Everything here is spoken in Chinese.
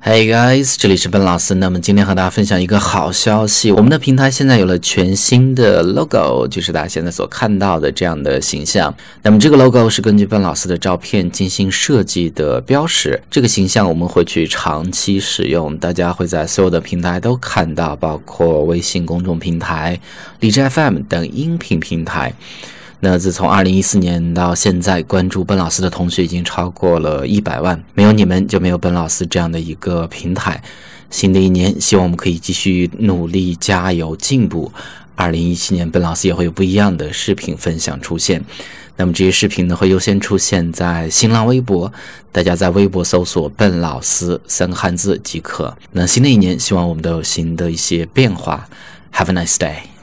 Hey guys，这里是笨老师。那么今天和大家分享一个好消息，我们的平台现在有了全新的 logo，就是大家现在所看到的这样的形象。那么这个 logo 是根据笨老师的照片精心设计的标识，这个形象我们会去长期使用，大家会在所有的平台都看到，包括微信公众平台、荔枝 FM 等音频平台。那自从二零一四年到现在，关注本老师的同学已经超过了一百万。没有你们，就没有本老师这样的一个平台。新的一年，希望我们可以继续努力、加油、进步。二零一七年，本老师也会有不一样的视频分享出现。那么这些视频呢，会优先出现在新浪微博，大家在微博搜索“笨老师”三个汉字即可。那新的一年，希望我们都有新的一些变化。Have a nice day。